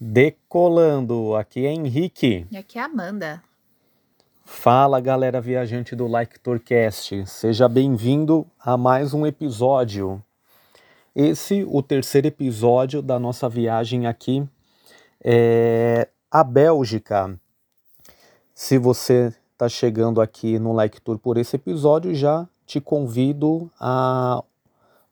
Decolando, aqui é Henrique. E aqui é Amanda. Fala galera viajante do Like Tourcast, seja bem-vindo a mais um episódio. Esse, o terceiro episódio da nossa viagem aqui é a Bélgica. Se você está chegando aqui no Like Tour por esse episódio, já te convido a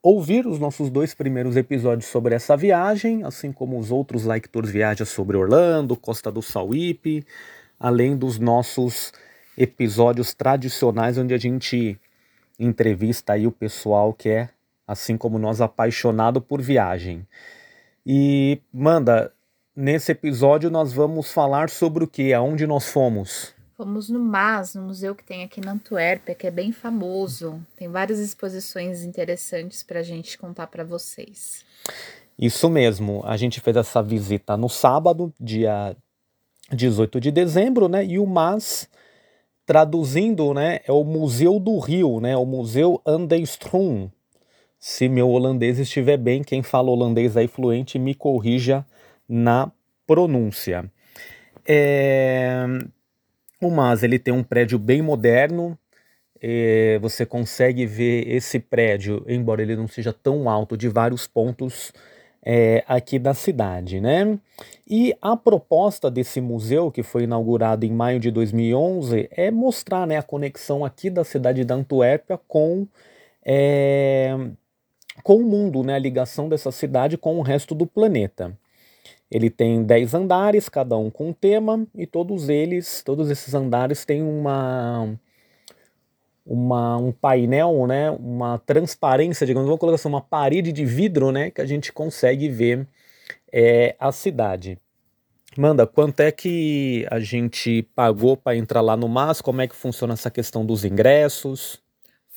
ouvir os nossos dois primeiros episódios sobre essa viagem, assim como os outros Like Tours viagens sobre Orlando, Costa do Sauípe, além dos nossos episódios tradicionais onde a gente entrevista aí o pessoal que é, assim como nós, apaixonado por viagem. E, Manda, nesse episódio nós vamos falar sobre o que? Aonde nós fomos? Fomos no MAS, no museu que tem aqui na Antuérpia, que é bem famoso. Tem várias exposições interessantes para a gente contar para vocês. Isso mesmo. A gente fez essa visita no sábado, dia 18 de dezembro, né? E o MAS, traduzindo, né, é o Museu do Rio, né? O Museu Andestrum. Se meu holandês estiver bem, quem fala holandês aí fluente me corrija na pronúncia. É, o MAS ele tem um prédio bem moderno. É, você consegue ver esse prédio, embora ele não seja tão alto, de vários pontos é, aqui da cidade, né? E a proposta desse museu, que foi inaugurado em maio de 2011, é mostrar né, a conexão aqui da cidade da Antuérpia com, é, com o mundo, né? A ligação dessa cidade com o resto do planeta. Ele tem 10 andares, cada um com um tema, e todos eles, todos esses andares têm uma, uma um painel, né, uma transparência, digamos, vamos colocar assim, uma parede de vidro, né, que a gente consegue ver é, a cidade. Manda, quanto é que a gente pagou para entrar lá no MAS? Como é que funciona essa questão dos ingressos?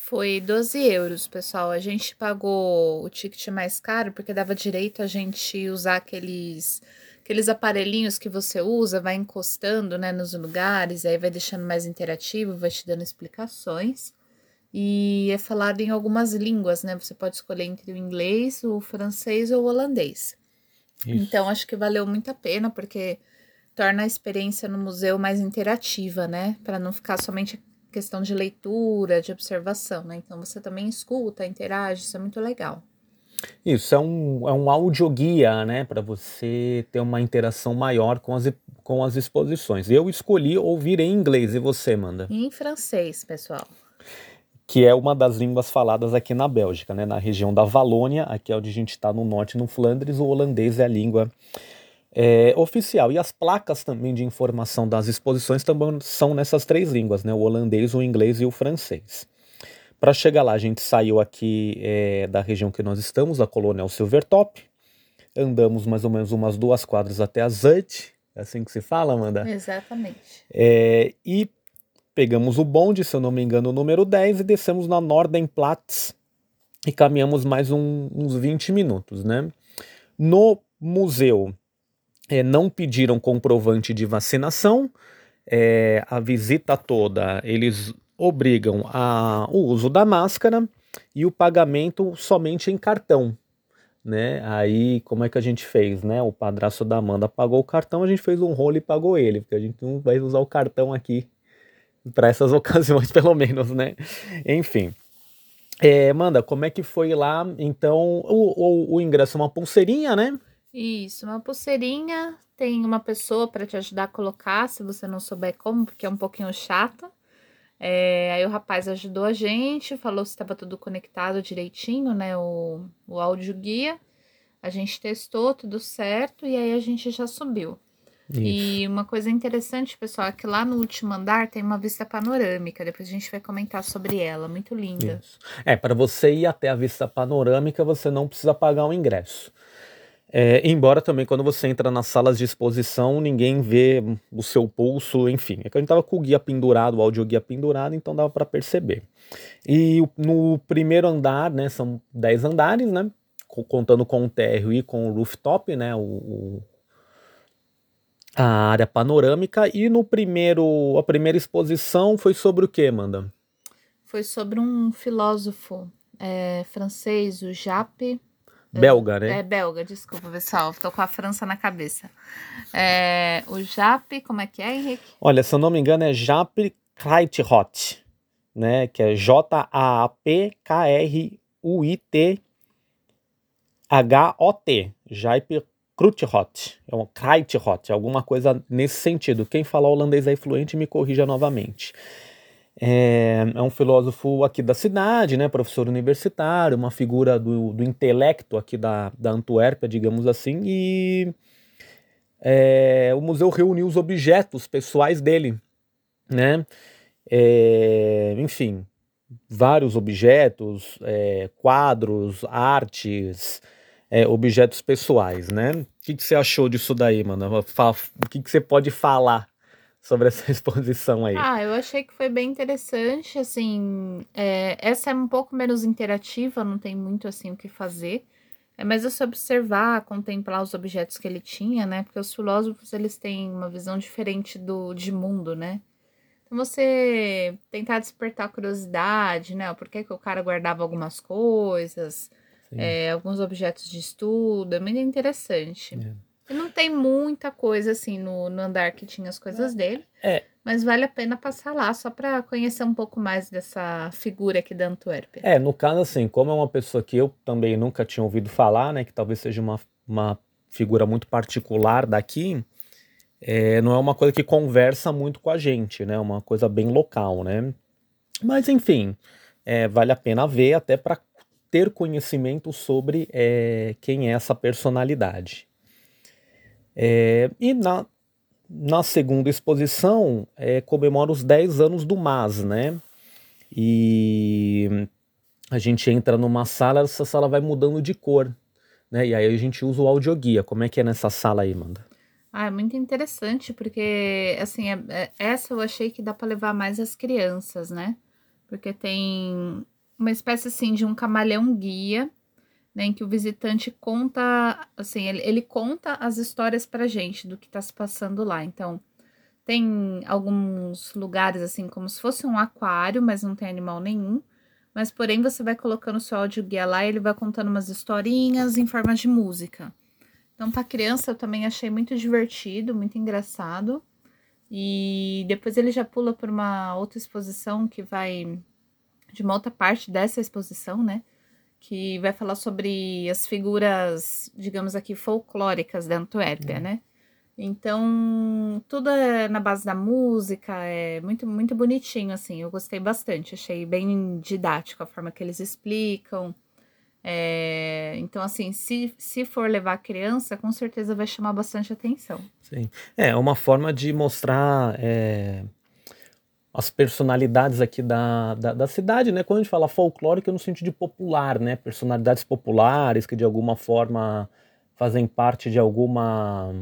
Foi 12 euros, pessoal. A gente pagou o ticket mais caro porque dava direito a gente usar aqueles aqueles aparelhinhos que você usa, vai encostando né, nos lugares, aí vai deixando mais interativo, vai te dando explicações. E é falado em algumas línguas, né? Você pode escolher entre o inglês, o francês ou o holandês. Isso. Então, acho que valeu muito a pena, porque torna a experiência no museu mais interativa, né? Para não ficar somente questão de leitura, de observação, né? Então você também escuta, interage, isso é muito legal. Isso, é um, é um audioguia, né, para você ter uma interação maior com as, com as exposições. Eu escolhi ouvir em inglês, e você, Manda? Em francês, pessoal. Que é uma das línguas faladas aqui na Bélgica, né, na região da Valônia, aqui é onde a gente está no norte, no Flandres, o holandês é a língua é, oficial. E as placas também de informação das exposições também são nessas três línguas, né? O holandês, o inglês e o francês. Para chegar lá, a gente saiu aqui é, da região que nós estamos, da Colonel Silvertop. Andamos mais ou menos umas duas quadras até a Zut, é assim que se fala, Amanda? Exatamente. É, e pegamos o bonde, se eu não me engano, o número 10, e descemos na Nordenplatz e caminhamos mais um, uns 20 minutos, né? No museu, é, não pediram comprovante de vacinação. É, a visita toda eles obrigam a, o uso da máscara e o pagamento somente em cartão. Né? Aí, como é que a gente fez, né? O padrasto da Amanda pagou o cartão, a gente fez um rolo e pagou ele, porque a gente não vai usar o cartão aqui para essas ocasiões, pelo menos, né? Enfim. É, Amanda, como é que foi lá? Então, o, o, o ingresso é uma pulseirinha, né? Isso, uma pulseirinha, tem uma pessoa para te ajudar a colocar, se você não souber como, porque é um pouquinho chato. É, aí o rapaz ajudou a gente, falou se estava tudo conectado direitinho, né? O, o áudio guia. A gente testou tudo certo e aí a gente já subiu. Isso. E uma coisa interessante, pessoal, é que lá no último andar tem uma vista panorâmica. Depois a gente vai comentar sobre ela, muito linda. Isso. É, para você ir até a vista panorâmica, você não precisa pagar o ingresso. É, embora também quando você entra nas salas de exposição, ninguém vê o seu pulso, enfim. É que a gente tava com o guia pendurado, o audioguia pendurado, então dava para perceber. E no primeiro andar, né, são 10 andares, né, contando com o térreo e com o rooftop, né, o, o, a área panorâmica. E no primeiro, a primeira exposição foi sobre o que, Amanda? Foi sobre um filósofo é, francês, o Jape belga, né? É belga, desculpa, pessoal. Tô com a França na cabeça. É, o JAP, como é que é, Henrique? Olha, se eu não me engano, é JAP Kreitrot, né? Que é J-A-P-K-R-U-I-T Jaip Krutrot, é um Kreitrot, alguma coisa nesse sentido. Quem falar holandês aí fluente me corrija novamente. É, é, um filósofo aqui da cidade, né, professor universitário, uma figura do, do intelecto aqui da, da Antuérpia, digamos assim, e é, o museu reuniu os objetos pessoais dele, né, é, enfim, vários objetos, é, quadros, artes, é, objetos pessoais, né? O que, que, você achou disso daí, mano? O que, que você pode falar sobre essa exposição aí? Ah, eu achei que foi bem interessante, assim, é, essa é um pouco menos interativa, não tem muito, assim, o que fazer, é mais você observar, contemplar os objetos que ele tinha, né, porque os filósofos, eles têm uma visão diferente do de mundo, né, então você tentar despertar curiosidade, né, por que, que o cara guardava algumas coisas, é, alguns objetos de estudo, é muito interessante. É. Não tem muita coisa assim no, no andar que tinha as coisas dele. É. Mas vale a pena passar lá só para conhecer um pouco mais dessa figura aqui da Antuérpia. É, no caso, assim, como é uma pessoa que eu também nunca tinha ouvido falar, né? Que talvez seja uma, uma figura muito particular daqui, é, não é uma coisa que conversa muito com a gente, né? É uma coisa bem local, né? Mas enfim, é, vale a pena ver até para ter conhecimento sobre é, quem é essa personalidade. É, e na, na segunda exposição é, comemora os 10 anos do MAS, né? E a gente entra numa sala, essa sala vai mudando de cor, né? E aí a gente usa o audioguia. Como é que é nessa sala aí, Manda? Ah, é muito interessante, porque, assim, é, é, essa eu achei que dá para levar mais as crianças, né? Porque tem uma espécie, assim, de um camaleão guia, né, em que o visitante conta, assim, ele, ele conta as histórias pra gente do que está se passando lá. Então, tem alguns lugares, assim, como se fosse um aquário, mas não tem animal nenhum. Mas, porém, você vai colocando o seu áudio guia lá e ele vai contando umas historinhas em forma de música. Então, para criança, eu também achei muito divertido, muito engraçado. E depois ele já pula por uma outra exposição que vai de uma outra parte dessa exposição, né? Que vai falar sobre as figuras, digamos aqui, folclóricas da Antuérpia, uhum. né? Então, tudo é na base da música, é muito, muito bonitinho, assim. Eu gostei bastante, achei bem didático a forma que eles explicam. É, então, assim, se, se for levar a criança, com certeza vai chamar bastante atenção. Sim. É, uma forma de mostrar. É as personalidades aqui da, da, da, cidade, né? Quando a gente fala folclórica, é no sentido de popular, né? Personalidades populares que de alguma forma fazem parte de alguma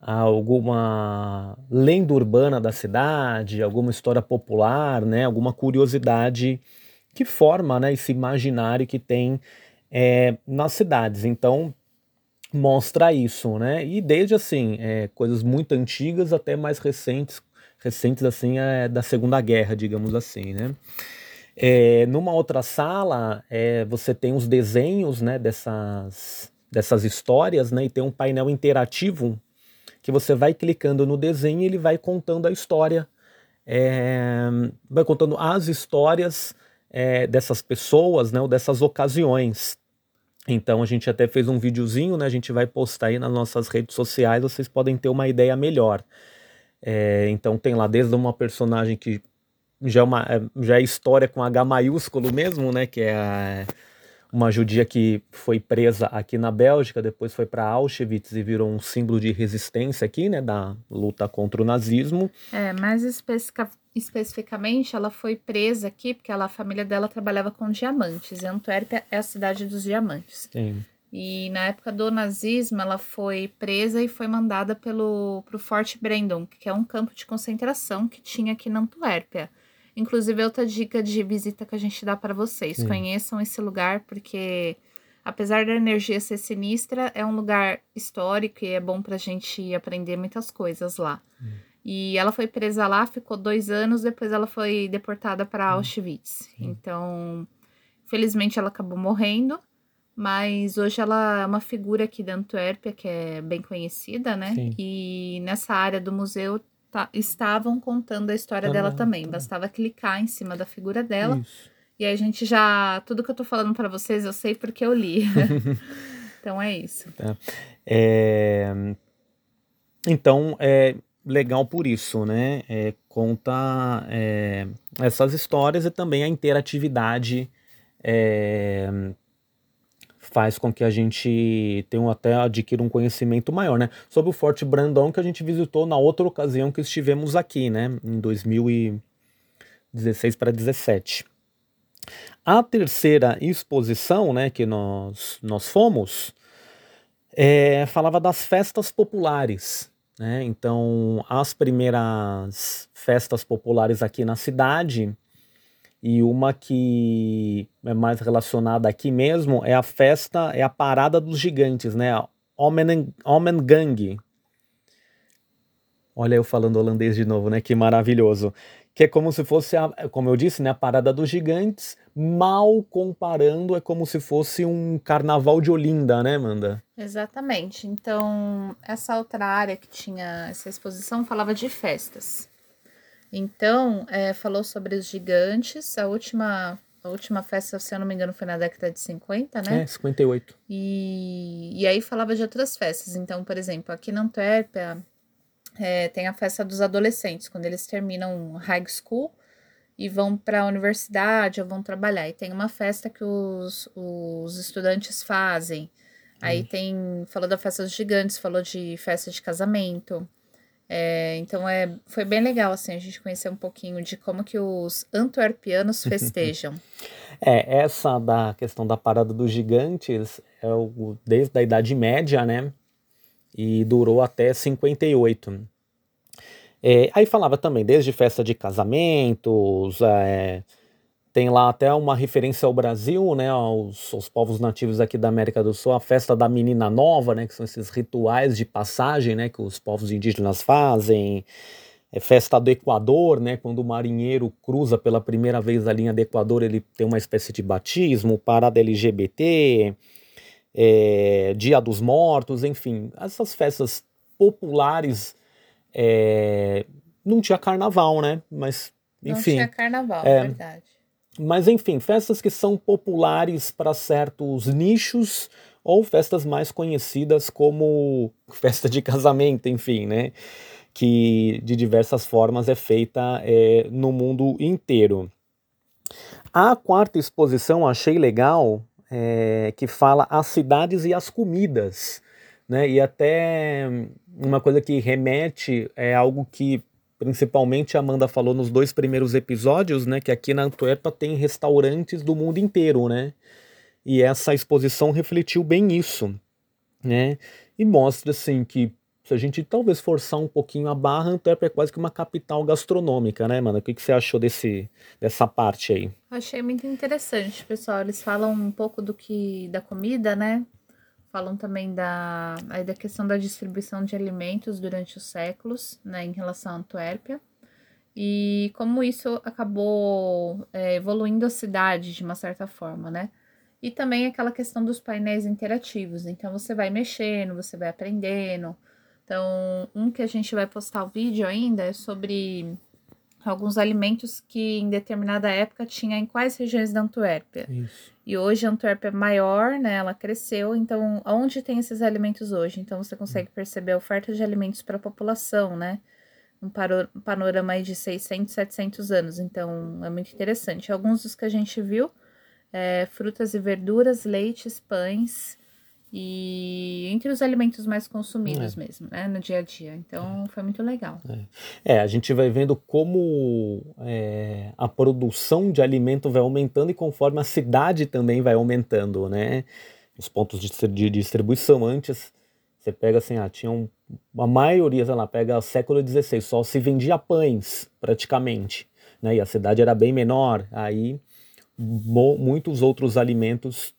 alguma lenda urbana da cidade, alguma história popular, né? Alguma curiosidade que forma, né? Esse imaginário que tem é, nas cidades. Então mostra isso, né? E desde assim é, coisas muito antigas até mais recentes recentes assim é, da Segunda Guerra, digamos assim, né? É, numa outra sala é, você tem os desenhos né, dessas, dessas histórias né, e tem um painel interativo que você vai clicando no desenho e ele vai contando a história, é, vai contando as histórias é, dessas pessoas, né, ou dessas ocasiões. Então a gente até fez um videozinho, né, a gente vai postar aí nas nossas redes sociais, vocês podem ter uma ideia melhor. É, então tem lá desde uma personagem que já é, uma, é, já é história com H maiúsculo mesmo, né? Que é a, uma judia que foi presa aqui na Bélgica, depois foi para Auschwitz e virou um símbolo de resistência aqui, né? Da luta contra o nazismo. É, mais especific, especificamente, ela foi presa aqui porque ela, a família dela trabalhava com diamantes. E Antuérpia é a cidade dos diamantes. Sim. E na época do nazismo, ela foi presa e foi mandada pelo pro Fort Brandon, que é um campo de concentração que tinha aqui na Antuérpia. Inclusive, é outra dica de visita que a gente dá para vocês. Sim. Conheçam esse lugar, porque apesar da energia ser sinistra, é um lugar histórico e é bom para a gente aprender muitas coisas lá. Hum. E ela foi presa lá, ficou dois anos, depois ela foi deportada para hum. Auschwitz. Hum. Então, felizmente, ela acabou morrendo mas hoje ela é uma figura aqui da Antuérpia que é bem conhecida, né? Sim. E nessa área do museu tá, estavam contando a história dela também. Bastava clicar em cima da figura dela. Isso. E aí a gente já. Tudo que eu tô falando para vocês eu sei porque eu li. então é isso. É, então, é legal por isso, né? É, conta é, essas histórias e também a interatividade é, faz com que a gente tenha até adquira um conhecimento maior, né? Sobre o Forte Brandão que a gente visitou na outra ocasião que estivemos aqui, né? Em 2016 para 17. A terceira exposição, né, que nós, nós fomos, é, falava das festas populares. Né? Então, as primeiras festas populares aqui na cidade, e uma que é mais relacionada aqui mesmo, é a festa, é a Parada dos Gigantes, né? Omen Gang. Olha eu falando holandês de novo, né? Que maravilhoso que é como se fosse, a, como eu disse, né, a parada dos gigantes, mal comparando, é como se fosse um carnaval de Olinda, né, Amanda? Exatamente. Então, essa outra área que tinha essa exposição falava de festas. Então, é, falou sobre os gigantes, a última, a última festa, se eu não me engano, foi na década de 50, né? É, 58. E, e aí falava de outras festas. Então, por exemplo, aqui na Antuérpia, é, tem a festa dos adolescentes, quando eles terminam high school e vão para a universidade ou vão trabalhar. E tem uma festa que os, os estudantes fazem. Aí hum. tem, falou da festa dos gigantes, falou de festa de casamento. É, então é, foi bem legal assim a gente conhecer um pouquinho de como que os antuerpianos festejam. é, essa da questão da parada dos gigantes é o, desde a Idade Média, né? e durou até 58. É, aí falava também desde festa de casamentos, é, tem lá até uma referência ao Brasil, né, aos, aos, povos nativos aqui da América do Sul, a festa da menina nova, né, que são esses rituais de passagem, né, que os povos indígenas fazem, é festa do Equador, né, quando o marinheiro cruza pela primeira vez a linha do Equador, ele tem uma espécie de batismo, parada LGBT, é, Dia dos Mortos, enfim, essas festas populares. É, não tinha carnaval, né? Mas, enfim. Não tinha carnaval, é, verdade. Mas, enfim, festas que são populares para certos nichos ou festas mais conhecidas como festa de casamento, enfim, né? Que de diversas formas é feita é, no mundo inteiro. A quarta exposição achei legal é, que fala as cidades e as comidas, né? E até uma coisa que remete é algo que principalmente a Amanda falou nos dois primeiros episódios, né? Que aqui na Antuérpia tem restaurantes do mundo inteiro, né? E essa exposição refletiu bem isso, né? E mostra assim que se a gente talvez forçar um pouquinho a barra, Antuérpia é quase que uma capital gastronômica, né, mano? O que, que você achou desse, dessa parte aí? Achei muito interessante, pessoal. Eles falam um pouco do que da comida, né? Falam também da, aí da questão da distribuição de alimentos durante os séculos, né, em relação à Antuérpia. E como isso acabou é, evoluindo a cidade de uma certa forma, né? E também aquela questão dos painéis interativos. Então você vai mexendo, você vai aprendendo então, um que a gente vai postar o vídeo ainda é sobre alguns alimentos que em determinada época tinha em quais regiões da Antuérpia. Isso. E hoje a Antuérpia é maior, né? Ela cresceu, então onde tem esses alimentos hoje? Então você consegue perceber a oferta de alimentos para a população, né? Um panorama de 600, 700 anos, então é muito interessante. Alguns dos que a gente viu, é, frutas e verduras, leites, pães, e entre os alimentos mais consumidos é. mesmo, né, no dia a dia. Então, é. foi muito legal. É. é, a gente vai vendo como é, a produção de alimento vai aumentando e conforme a cidade também vai aumentando, né? Os pontos de, de distribuição antes, você pega assim, ah, tinha um, a maioria, sei lá, pega século XVI, só se vendia pães, praticamente, né? E a cidade era bem menor, aí muitos outros alimentos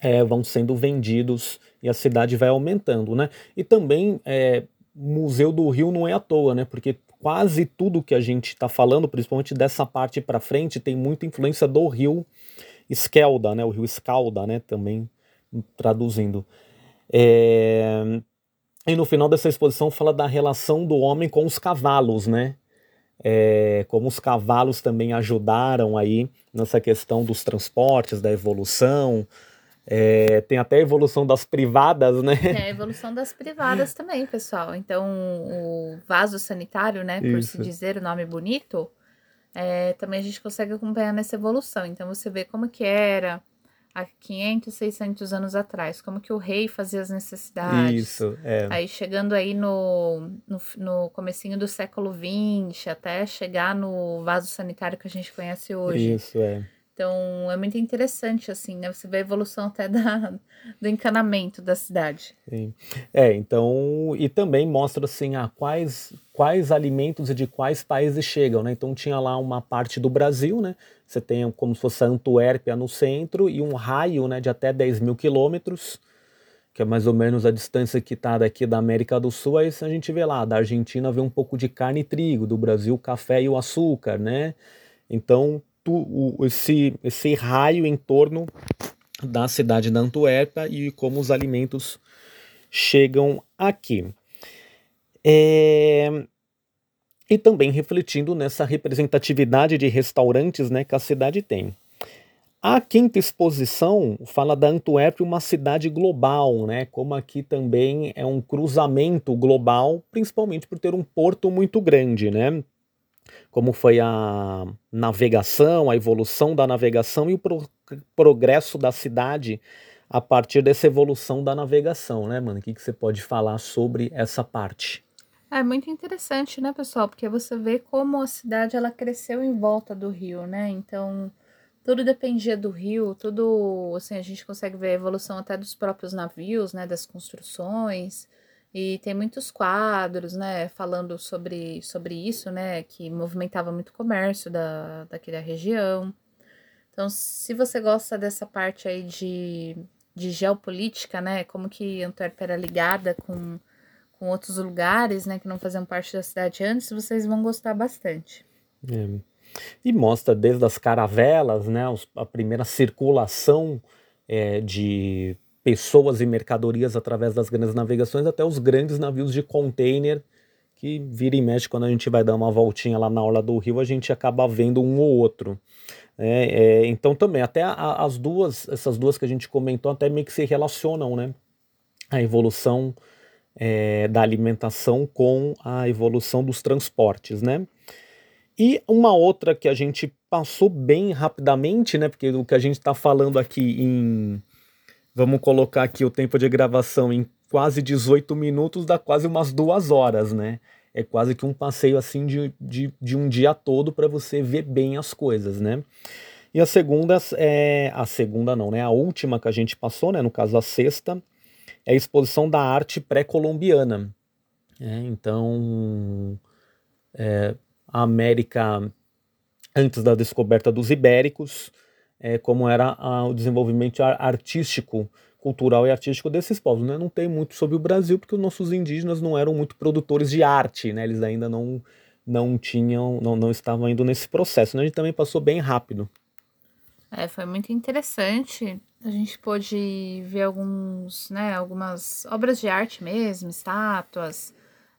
é, vão sendo vendidos e a cidade vai aumentando, né? E também é, Museu do Rio não é à toa, né? Porque quase tudo que a gente está falando, principalmente dessa parte para frente, tem muita influência do rio Esquelda, né? O rio Escalda, né? Também traduzindo. É, e no final dessa exposição fala da relação do homem com os cavalos, né? É, como os cavalos também ajudaram aí nessa questão dos transportes, da evolução. É, tem até a evolução das privadas, né? É a evolução das privadas também, pessoal. Então, o vaso sanitário, né, por Isso. se dizer o nome bonito, é, também a gente consegue acompanhar nessa evolução. Então, você vê como que era há 500, 600 anos atrás, como que o rei fazia as necessidades. Isso, é. Aí chegando aí no, no, no comecinho do século XX, até chegar no vaso sanitário que a gente conhece hoje. Isso, é. Então é muito interessante, assim, né? Você vê a evolução até da, do encanamento da cidade. Sim. É, então, e também mostra assim, a quais, quais alimentos e de quais países chegam, né? Então tinha lá uma parte do Brasil, né? Você tem como se fosse a Antuérpia no centro e um raio né, de até 10 mil quilômetros, que é mais ou menos a distância que está daqui da América do Sul. Aí a gente vê lá, da Argentina vê um pouco de carne e trigo, do Brasil café e o açúcar, né? Então o, esse, esse raio em torno da cidade da Antuérpia e como os alimentos chegam aqui. É... E também refletindo nessa representatividade de restaurantes né, que a cidade tem. A quinta exposição fala da Antuérpia, uma cidade global, né? Como aqui também é um cruzamento global, principalmente por ter um porto muito grande, né? Como foi a navegação, a evolução da navegação e o pro progresso da cidade a partir dessa evolução da navegação, né, mano? O que, que você pode falar sobre essa parte? É muito interessante, né, pessoal? Porque você vê como a cidade ela cresceu em volta do rio, né? Então, tudo dependia do rio, tudo, assim, a gente consegue ver a evolução até dos próprios navios, né, das construções. E tem muitos quadros, né, falando sobre, sobre isso, né, que movimentava muito o comércio da, daquela região. Então, se você gosta dessa parte aí de, de geopolítica, né, como que Antuérpia era ligada com, com outros lugares, né, que não faziam parte da cidade antes, vocês vão gostar bastante. É. E mostra desde as caravelas, né, a primeira circulação é, de pessoas e mercadorias através das grandes navegações até os grandes navios de container que vira e mexe quando a gente vai dar uma voltinha lá na orla do rio a gente acaba vendo um ou outro é, é, então também até as duas essas duas que a gente comentou até meio que se relacionam né? A evolução é, da alimentação com a evolução dos transportes né? E uma outra que a gente passou bem rapidamente né? Porque o que a gente está falando aqui em Vamos colocar aqui o tempo de gravação em quase 18 minutos, dá quase umas duas horas, né? É quase que um passeio assim de, de, de um dia todo para você ver bem as coisas, né? E a segunda é a segunda não, né? A última que a gente passou, né? No caso a sexta é a exposição da arte pré-colombiana. É, então, é, a América antes da descoberta dos ibéricos, é, como era a, o desenvolvimento artístico, cultural e artístico desses povos. Né? Não tem muito sobre o Brasil, porque os nossos indígenas não eram muito produtores de arte, né? eles ainda não, não tinham, não, não estavam indo nesse processo. Né? A gente também passou bem rápido. É, foi muito interessante. A gente pôde ver alguns, né, algumas obras de arte mesmo, estátuas,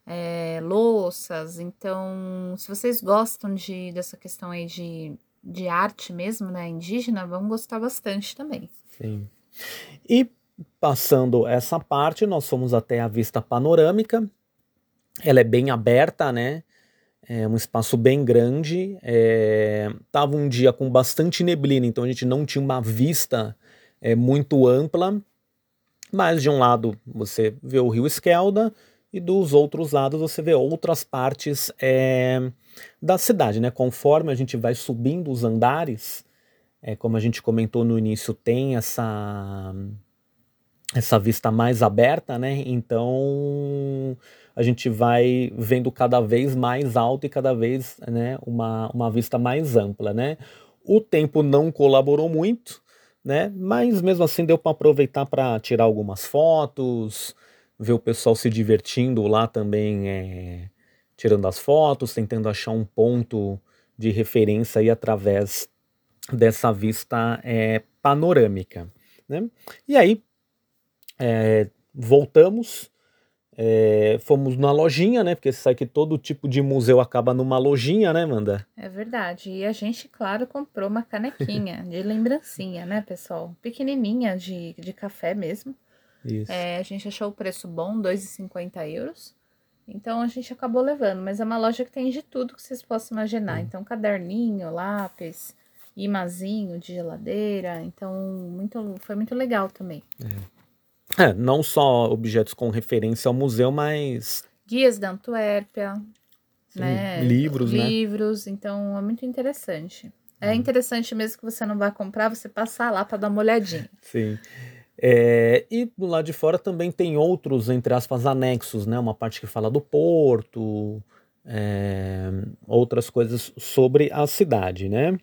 é, louças. Então, se vocês gostam de, dessa questão aí de de arte mesmo, né, indígena, vão gostar bastante também. Sim. E passando essa parte, nós fomos até a vista panorâmica. Ela é bem aberta, né? É um espaço bem grande. É... Tava um dia com bastante neblina, então a gente não tinha uma vista é, muito ampla. Mas de um lado você vê o rio Esquelda e dos outros lados você vê outras partes é, da cidade, né? Conforme a gente vai subindo os andares, é, como a gente comentou no início, tem essa essa vista mais aberta, né? Então a gente vai vendo cada vez mais alto e cada vez né, uma, uma vista mais ampla, né? O tempo não colaborou muito, né? Mas mesmo assim deu para aproveitar para tirar algumas fotos, ver o pessoal se divertindo lá também é, tirando as fotos, tentando achar um ponto de referência aí através dessa vista é, panorâmica. Né? E aí, é, voltamos, é, fomos na lojinha, né? Porque você sabe que todo tipo de museu acaba numa lojinha, né, Manda? É verdade. E a gente, claro, comprou uma canequinha de lembrancinha, né, pessoal? Pequenininha de, de café mesmo. Isso. É, a gente achou o preço bom, 2,50 euros. Então a gente acabou levando, mas é uma loja que tem de tudo que vocês possam imaginar. Hum. Então, caderninho, lápis, imazinho de geladeira. Então, muito, foi muito legal também. É. é. não só objetos com referência ao museu, mas. Guias da Antuérpia, Sim, né? Livros, Livros, né? Livros, então é muito interessante. É hum. interessante mesmo que você não vá comprar, você passar lá para dar uma olhadinha. Sim. É, e do lado de fora também tem outros, entre aspas, anexos, né? Uma parte que fala do porto, é, outras coisas sobre a cidade, né?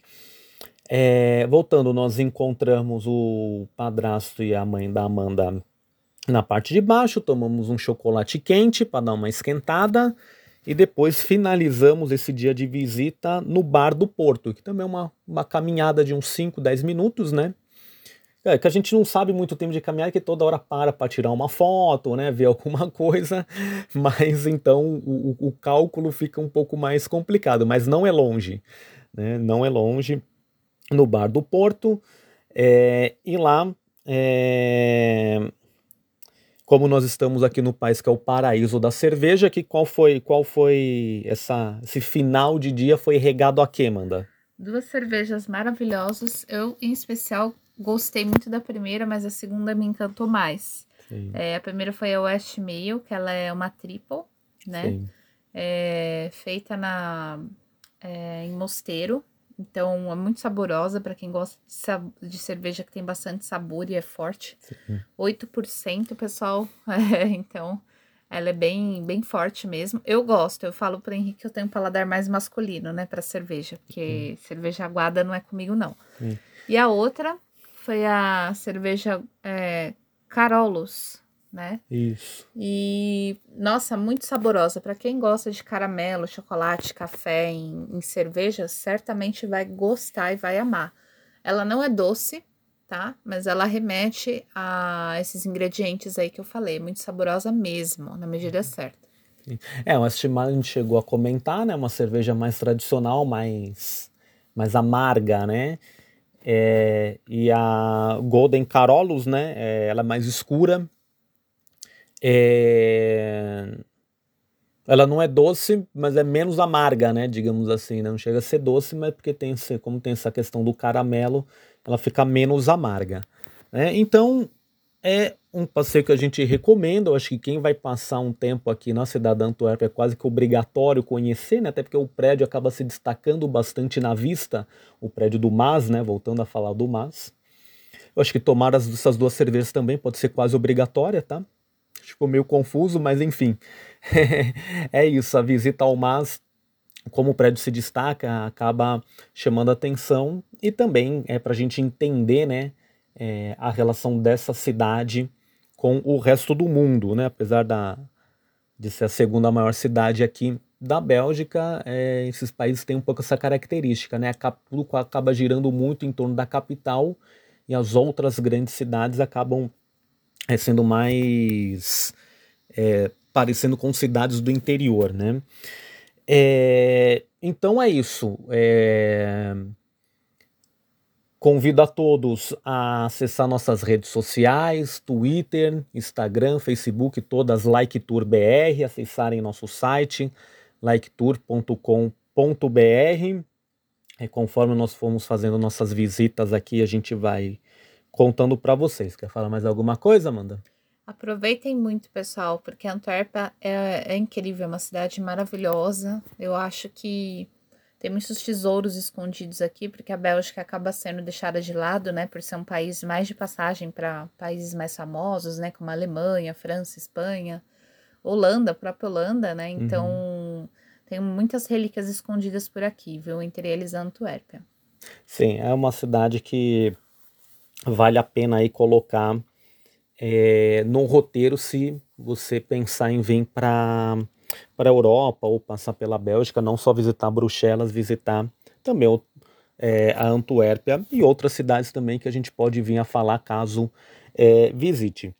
É, voltando, nós encontramos o padrasto e a mãe da Amanda na parte de baixo, tomamos um chocolate quente para dar uma esquentada e depois finalizamos esse dia de visita no bar do Porto, que também é uma, uma caminhada de uns 5, 10 minutos, né? É, que a gente não sabe muito tempo de caminhar, que toda hora para para tirar uma foto, né, ver alguma coisa, mas então o, o, cálculo fica um pouco mais complicado, mas não é longe, né, não é longe, no Bar do Porto, é, e lá, é, como nós estamos aqui no país que é o paraíso da cerveja, que qual foi, qual foi essa, esse final de dia foi regado a quê, Manda? Duas cervejas maravilhosas, eu em especial gostei muito da primeira, mas a segunda me encantou mais. É, a primeira foi a West Mail, que ela é uma triple, né? É, feita na, é, em mosteiro. Então é muito saborosa para quem gosta de, de, cerveja que tem bastante sabor e é forte. Sim. 8%, pessoal. É, então ela é bem, bem forte mesmo. Eu gosto, eu falo pro Henrique que eu tenho um paladar mais masculino, né, para cerveja, porque cerveja aguada não é comigo, não. E a outra foi a cerveja é, Carolos, né? Isso. E, nossa, muito saborosa. Para quem gosta de caramelo, chocolate, café em, em cerveja, certamente vai gostar e vai amar. Ela não é doce, tá? Mas ela remete a esses ingredientes aí que eu falei. Muito saborosa mesmo, na medida uhum. certa. É, o estimado a gente chegou a comentar, né? Uma cerveja mais tradicional, mais, mais amarga, né? É, e a Golden Carolus, né? É, ela é mais escura. É, ela não é doce, mas é menos amarga, né? Digamos assim, né? Não chega a ser doce, mas porque tem como tem essa questão do caramelo, ela fica menos amarga. Né? Então, é um passeio que a gente recomenda. Eu acho que quem vai passar um tempo aqui na cidade da Antuérpia é quase que obrigatório conhecer, né? Até porque o prédio acaba se destacando bastante na vista, o prédio do MAS, né? Voltando a falar do MAS. Eu acho que tomar as, essas duas cervejas também pode ser quase obrigatória, tá? Ficou meio confuso, mas enfim. é isso, a visita ao MAS, como o prédio se destaca, acaba chamando atenção e também é para a gente entender, né? É, a relação dessa cidade com o resto do mundo, né? Apesar da, de ser a segunda maior cidade aqui da Bélgica, é, esses países têm um pouco essa característica, né? Tudo acaba girando muito em torno da capital e as outras grandes cidades acabam é, sendo mais é, parecendo com cidades do interior, né? É, então é isso. Convido a todos a acessar nossas redes sociais, Twitter, Instagram, Facebook, todas LikeTourBR, acessarem nosso site liketour.com.br. Conforme nós formos fazendo nossas visitas aqui, a gente vai contando para vocês. Quer falar mais alguma coisa, Amanda? Aproveitem muito, pessoal, porque Antuérpia é, é incrível, é uma cidade maravilhosa. Eu acho que tem muitos tesouros escondidos aqui, porque a Bélgica acaba sendo deixada de lado, né, por ser um país mais de passagem para países mais famosos, né, como a Alemanha, França, Espanha, Holanda, a própria Holanda, né? Então, uhum. tem muitas relíquias escondidas por aqui, viu? Entre eles a Antuérpia. Sim, é uma cidade que vale a pena aí colocar é, no roteiro se você pensar em vir para para a Europa ou passar pela Bélgica, não só visitar Bruxelas, visitar também é, a Antuérpia e outras cidades também que a gente pode vir a falar caso é, visite.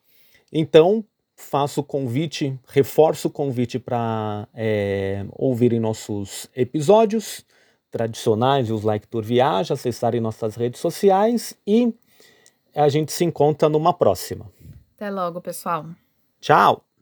Então, faço o convite, reforço o convite para é, ouvirem nossos episódios tradicionais, os Like Tour Viaja, acessarem nossas redes sociais e a gente se encontra numa próxima. Até logo, pessoal. Tchau!